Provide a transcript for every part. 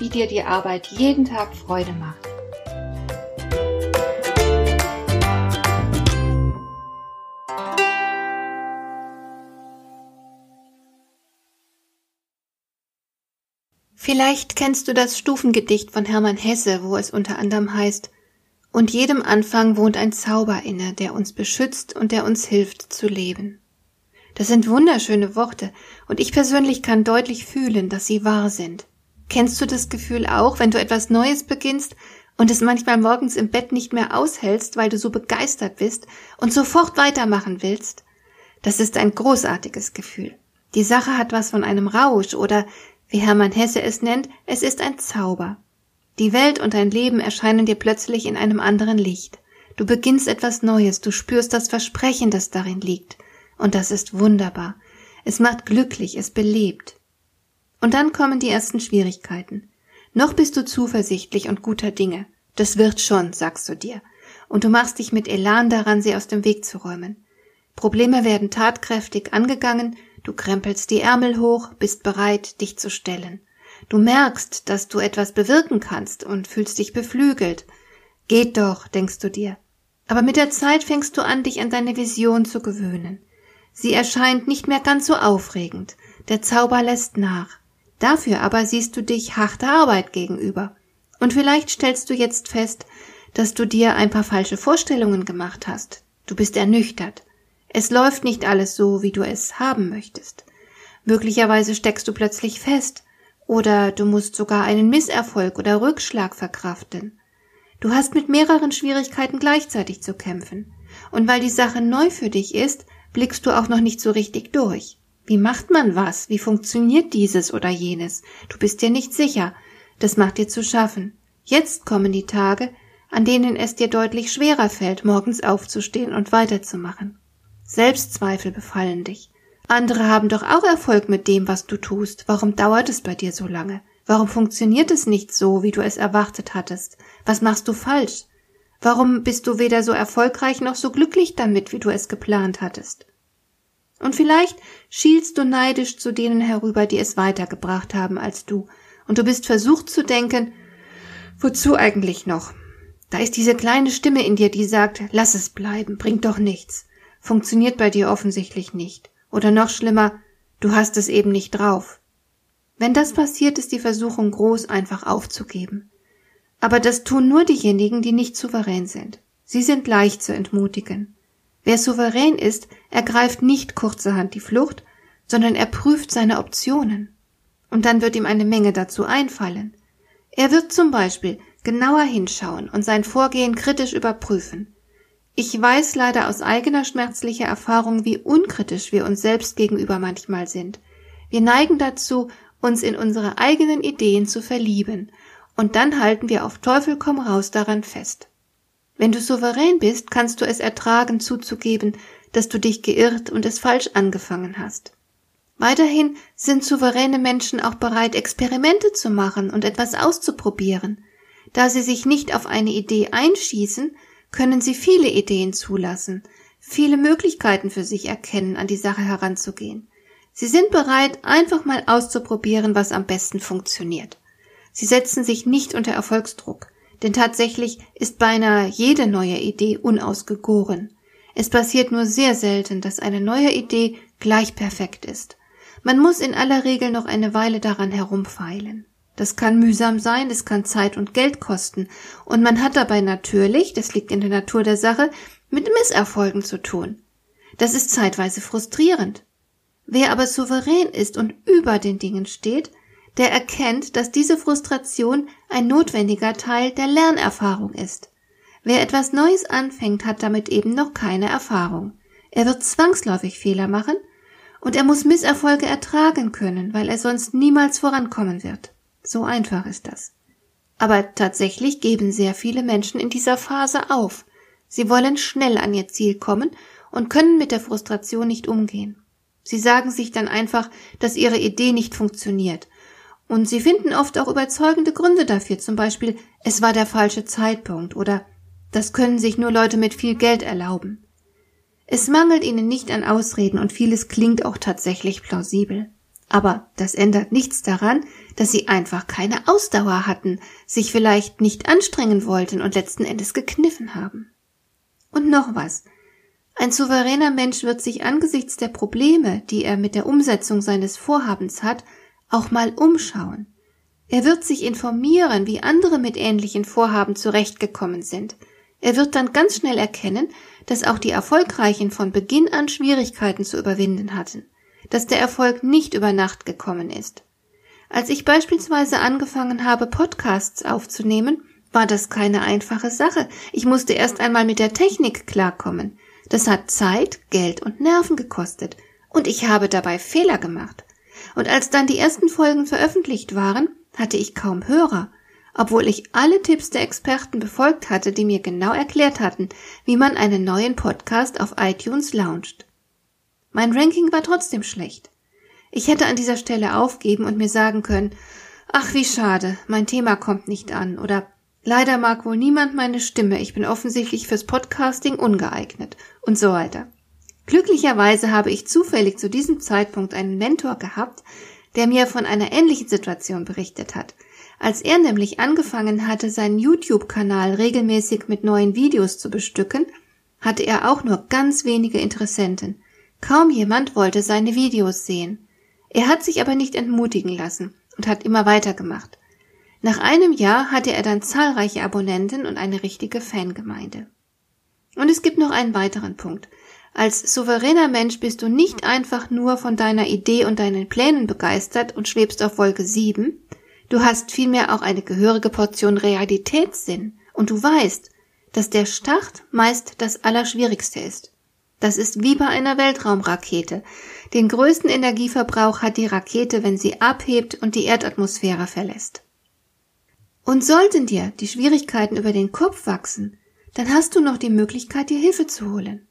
wie dir die Arbeit jeden Tag Freude macht. Vielleicht kennst du das Stufengedicht von Hermann Hesse, wo es unter anderem heißt, und jedem Anfang wohnt ein Zauber inne, der uns beschützt und der uns hilft zu leben. Das sind wunderschöne Worte, und ich persönlich kann deutlich fühlen, dass sie wahr sind. Kennst du das Gefühl auch, wenn du etwas Neues beginnst und es manchmal morgens im Bett nicht mehr aushältst, weil du so begeistert bist und sofort weitermachen willst? Das ist ein großartiges Gefühl. Die Sache hat was von einem Rausch oder, wie Hermann Hesse es nennt, es ist ein Zauber. Die Welt und dein Leben erscheinen dir plötzlich in einem anderen Licht. Du beginnst etwas Neues, du spürst das Versprechen, das darin liegt. Und das ist wunderbar. Es macht glücklich, es belebt. Und dann kommen die ersten Schwierigkeiten. Noch bist du zuversichtlich und guter Dinge. Das wird schon, sagst du dir. Und du machst dich mit Elan daran, sie aus dem Weg zu räumen. Probleme werden tatkräftig angegangen, du krempelst die Ärmel hoch, bist bereit, dich zu stellen. Du merkst, dass du etwas bewirken kannst und fühlst dich beflügelt. Geht doch, denkst du dir. Aber mit der Zeit fängst du an, dich an deine Vision zu gewöhnen. Sie erscheint nicht mehr ganz so aufregend. Der Zauber lässt nach. Dafür aber siehst du dich harter Arbeit gegenüber. Und vielleicht stellst du jetzt fest, dass du dir ein paar falsche Vorstellungen gemacht hast. Du bist ernüchtert. Es läuft nicht alles so, wie du es haben möchtest. Möglicherweise steckst du plötzlich fest, oder du musst sogar einen Misserfolg oder Rückschlag verkraften. Du hast mit mehreren Schwierigkeiten gleichzeitig zu kämpfen. Und weil die Sache neu für dich ist, blickst du auch noch nicht so richtig durch. Wie macht man was? Wie funktioniert dieses oder jenes? Du bist dir nicht sicher. Das macht dir zu schaffen. Jetzt kommen die Tage, an denen es dir deutlich schwerer fällt, morgens aufzustehen und weiterzumachen. Selbstzweifel befallen dich. Andere haben doch auch Erfolg mit dem, was du tust. Warum dauert es bei dir so lange? Warum funktioniert es nicht so, wie du es erwartet hattest? Was machst du falsch? Warum bist du weder so erfolgreich noch so glücklich damit, wie du es geplant hattest? Und vielleicht schielst du neidisch zu denen herüber, die es weitergebracht haben als du, und du bist versucht zu denken, wozu eigentlich noch? Da ist diese kleine Stimme in dir, die sagt, lass es bleiben, bringt doch nichts. Funktioniert bei dir offensichtlich nicht. Oder noch schlimmer, du hast es eben nicht drauf. Wenn das passiert, ist die Versuchung groß, einfach aufzugeben. Aber das tun nur diejenigen, die nicht souverän sind. Sie sind leicht zu entmutigen. Wer souverän ist, ergreift nicht kurzerhand die Flucht, sondern er prüft seine Optionen. Und dann wird ihm eine Menge dazu einfallen. Er wird zum Beispiel genauer hinschauen und sein Vorgehen kritisch überprüfen. Ich weiß leider aus eigener schmerzlicher Erfahrung, wie unkritisch wir uns selbst gegenüber manchmal sind. Wir neigen dazu, uns in unsere eigenen Ideen zu verlieben, und dann halten wir auf Teufel komm raus daran fest. Wenn du souverän bist, kannst du es ertragen zuzugeben, dass du dich geirrt und es falsch angefangen hast. Weiterhin sind souveräne Menschen auch bereit, Experimente zu machen und etwas auszuprobieren. Da sie sich nicht auf eine Idee einschießen, können sie viele Ideen zulassen, viele Möglichkeiten für sich erkennen, an die Sache heranzugehen. Sie sind bereit, einfach mal auszuprobieren, was am besten funktioniert. Sie setzen sich nicht unter Erfolgsdruck. Denn tatsächlich ist beinahe jede neue Idee unausgegoren. Es passiert nur sehr selten, dass eine neue Idee gleich perfekt ist. Man muss in aller Regel noch eine Weile daran herumfeilen. Das kann mühsam sein, es kann Zeit und Geld kosten, und man hat dabei natürlich, das liegt in der Natur der Sache, mit Misserfolgen zu tun. Das ist zeitweise frustrierend. Wer aber souverän ist und über den Dingen steht, der erkennt, dass diese Frustration ein notwendiger Teil der Lernerfahrung ist. Wer etwas Neues anfängt, hat damit eben noch keine Erfahrung. Er wird zwangsläufig Fehler machen und er muss Misserfolge ertragen können, weil er sonst niemals vorankommen wird. So einfach ist das. Aber tatsächlich geben sehr viele Menschen in dieser Phase auf. Sie wollen schnell an ihr Ziel kommen und können mit der Frustration nicht umgehen. Sie sagen sich dann einfach, dass ihre Idee nicht funktioniert. Und sie finden oft auch überzeugende Gründe dafür, zum Beispiel, es war der falsche Zeitpunkt oder das können sich nur Leute mit viel Geld erlauben. Es mangelt ihnen nicht an Ausreden und vieles klingt auch tatsächlich plausibel. Aber das ändert nichts daran, dass sie einfach keine Ausdauer hatten, sich vielleicht nicht anstrengen wollten und letzten Endes gekniffen haben. Und noch was. Ein souveräner Mensch wird sich angesichts der Probleme, die er mit der Umsetzung seines Vorhabens hat, auch mal umschauen. Er wird sich informieren, wie andere mit ähnlichen Vorhaben zurechtgekommen sind. Er wird dann ganz schnell erkennen, dass auch die Erfolgreichen von Beginn an Schwierigkeiten zu überwinden hatten, dass der Erfolg nicht über Nacht gekommen ist. Als ich beispielsweise angefangen habe, Podcasts aufzunehmen, war das keine einfache Sache. Ich musste erst einmal mit der Technik klarkommen. Das hat Zeit, Geld und Nerven gekostet. Und ich habe dabei Fehler gemacht. Und als dann die ersten Folgen veröffentlicht waren, hatte ich kaum Hörer, obwohl ich alle Tipps der Experten befolgt hatte, die mir genau erklärt hatten, wie man einen neuen Podcast auf iTunes launcht. Mein Ranking war trotzdem schlecht. Ich hätte an dieser Stelle aufgeben und mir sagen können, ach wie schade, mein Thema kommt nicht an oder leider mag wohl niemand meine Stimme, ich bin offensichtlich fürs Podcasting ungeeignet und so weiter. Glücklicherweise habe ich zufällig zu diesem Zeitpunkt einen Mentor gehabt, der mir von einer ähnlichen Situation berichtet hat. Als er nämlich angefangen hatte, seinen YouTube-Kanal regelmäßig mit neuen Videos zu bestücken, hatte er auch nur ganz wenige Interessenten. Kaum jemand wollte seine Videos sehen. Er hat sich aber nicht entmutigen lassen und hat immer weitergemacht. Nach einem Jahr hatte er dann zahlreiche Abonnenten und eine richtige Fangemeinde. Und es gibt noch einen weiteren Punkt. Als souveräner Mensch bist du nicht einfach nur von deiner Idee und deinen Plänen begeistert und schwebst auf Wolke 7, du hast vielmehr auch eine gehörige Portion Realitätssinn und du weißt, dass der Start meist das Allerschwierigste ist. Das ist wie bei einer Weltraumrakete. Den größten Energieverbrauch hat die Rakete, wenn sie abhebt und die Erdatmosphäre verlässt. Und sollten dir die Schwierigkeiten über den Kopf wachsen, dann hast du noch die Möglichkeit, dir Hilfe zu holen.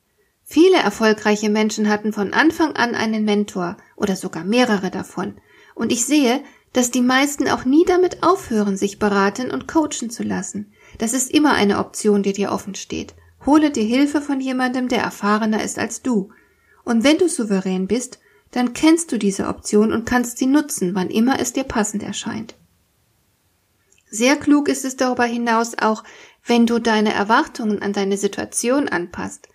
Viele erfolgreiche Menschen hatten von Anfang an einen Mentor oder sogar mehrere davon. Und ich sehe, dass die meisten auch nie damit aufhören, sich beraten und coachen zu lassen. Das ist immer eine Option, die dir offen steht. Hole dir Hilfe von jemandem, der erfahrener ist als du. Und wenn du souverän bist, dann kennst du diese Option und kannst sie nutzen, wann immer es dir passend erscheint. Sehr klug ist es darüber hinaus auch, wenn du deine Erwartungen an deine Situation anpasst.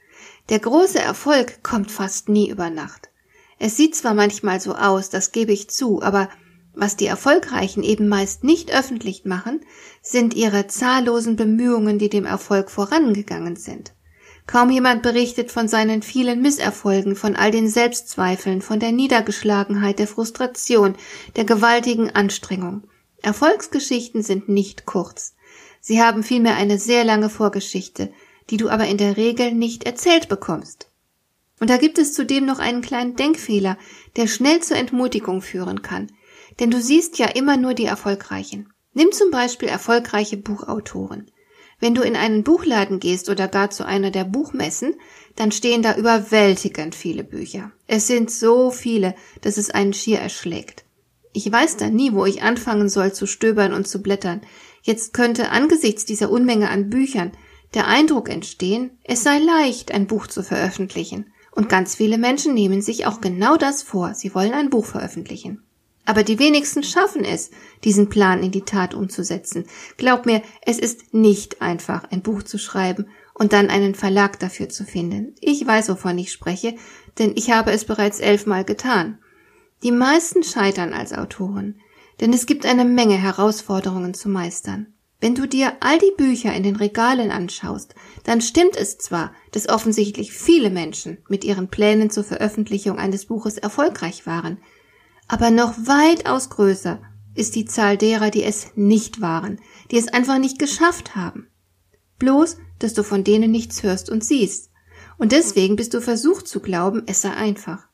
Der große Erfolg kommt fast nie über Nacht. Es sieht zwar manchmal so aus, das gebe ich zu, aber was die Erfolgreichen eben meist nicht öffentlich machen, sind ihre zahllosen Bemühungen, die dem Erfolg vorangegangen sind. Kaum jemand berichtet von seinen vielen Misserfolgen, von all den Selbstzweifeln, von der Niedergeschlagenheit, der Frustration, der gewaltigen Anstrengung. Erfolgsgeschichten sind nicht kurz. Sie haben vielmehr eine sehr lange Vorgeschichte, die du aber in der Regel nicht erzählt bekommst. Und da gibt es zudem noch einen kleinen Denkfehler, der schnell zur Entmutigung führen kann. Denn du siehst ja immer nur die Erfolgreichen. Nimm zum Beispiel erfolgreiche Buchautoren. Wenn du in einen Buchladen gehst oder gar zu einer der Buchmessen, dann stehen da überwältigend viele Bücher. Es sind so viele, dass es einen schier erschlägt. Ich weiß dann nie, wo ich anfangen soll zu stöbern und zu blättern. Jetzt könnte angesichts dieser Unmenge an Büchern der Eindruck entstehen, es sei leicht, ein Buch zu veröffentlichen. Und ganz viele Menschen nehmen sich auch genau das vor, sie wollen ein Buch veröffentlichen. Aber die wenigsten schaffen es, diesen Plan in die Tat umzusetzen. Glaub mir, es ist nicht einfach, ein Buch zu schreiben und dann einen Verlag dafür zu finden. Ich weiß, wovon ich spreche, denn ich habe es bereits elfmal getan. Die meisten scheitern als Autoren, denn es gibt eine Menge Herausforderungen zu meistern. Wenn du dir all die Bücher in den Regalen anschaust, dann stimmt es zwar, dass offensichtlich viele Menschen mit ihren Plänen zur Veröffentlichung eines Buches erfolgreich waren, aber noch weitaus größer ist die Zahl derer, die es nicht waren, die es einfach nicht geschafft haben. Bloß, dass du von denen nichts hörst und siehst. Und deswegen bist du versucht zu glauben, es sei einfach.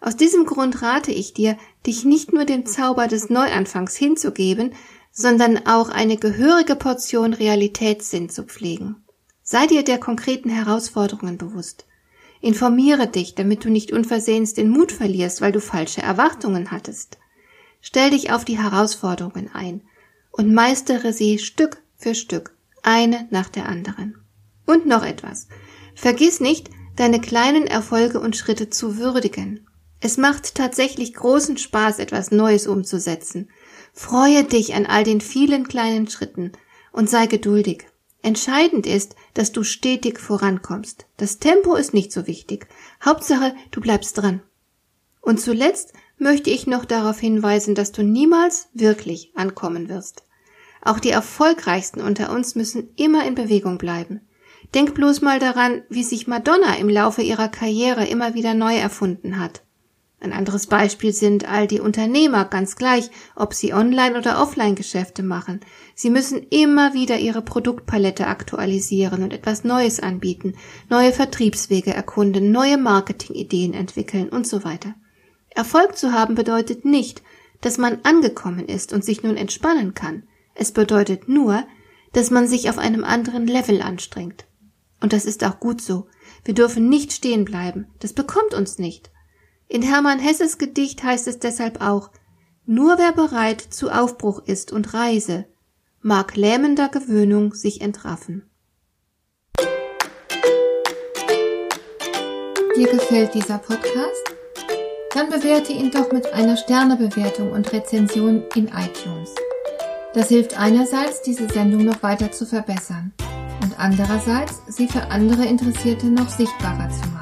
Aus diesem Grund rate ich dir, dich nicht nur dem Zauber des Neuanfangs hinzugeben, sondern auch eine gehörige Portion Realitätssinn zu pflegen. Sei dir der konkreten Herausforderungen bewusst. Informiere dich, damit du nicht unversehens den Mut verlierst, weil du falsche Erwartungen hattest. Stell dich auf die Herausforderungen ein und meistere sie Stück für Stück, eine nach der anderen. Und noch etwas. Vergiss nicht, deine kleinen Erfolge und Schritte zu würdigen. Es macht tatsächlich großen Spaß, etwas Neues umzusetzen. Freue dich an all den vielen kleinen Schritten und sei geduldig. Entscheidend ist, dass du stetig vorankommst. Das Tempo ist nicht so wichtig. Hauptsache, du bleibst dran. Und zuletzt möchte ich noch darauf hinweisen, dass du niemals wirklich ankommen wirst. Auch die erfolgreichsten unter uns müssen immer in Bewegung bleiben. Denk bloß mal daran, wie sich Madonna im Laufe ihrer Karriere immer wieder neu erfunden hat. Ein anderes Beispiel sind all die Unternehmer, ganz gleich, ob sie Online- oder Offline-Geschäfte machen. Sie müssen immer wieder ihre Produktpalette aktualisieren und etwas Neues anbieten, neue Vertriebswege erkunden, neue Marketingideen entwickeln und so weiter. Erfolg zu haben bedeutet nicht, dass man angekommen ist und sich nun entspannen kann. Es bedeutet nur, dass man sich auf einem anderen Level anstrengt. Und das ist auch gut so. Wir dürfen nicht stehen bleiben. Das bekommt uns nicht. In Hermann Hesses Gedicht heißt es deshalb auch, nur wer bereit zu Aufbruch ist und Reise, mag lähmender Gewöhnung sich entraffen. Dir gefällt dieser Podcast? Dann bewerte ihn doch mit einer Sternebewertung und Rezension in iTunes. Das hilft einerseits, diese Sendung noch weiter zu verbessern und andererseits, sie für andere Interessierte noch sichtbarer zu machen.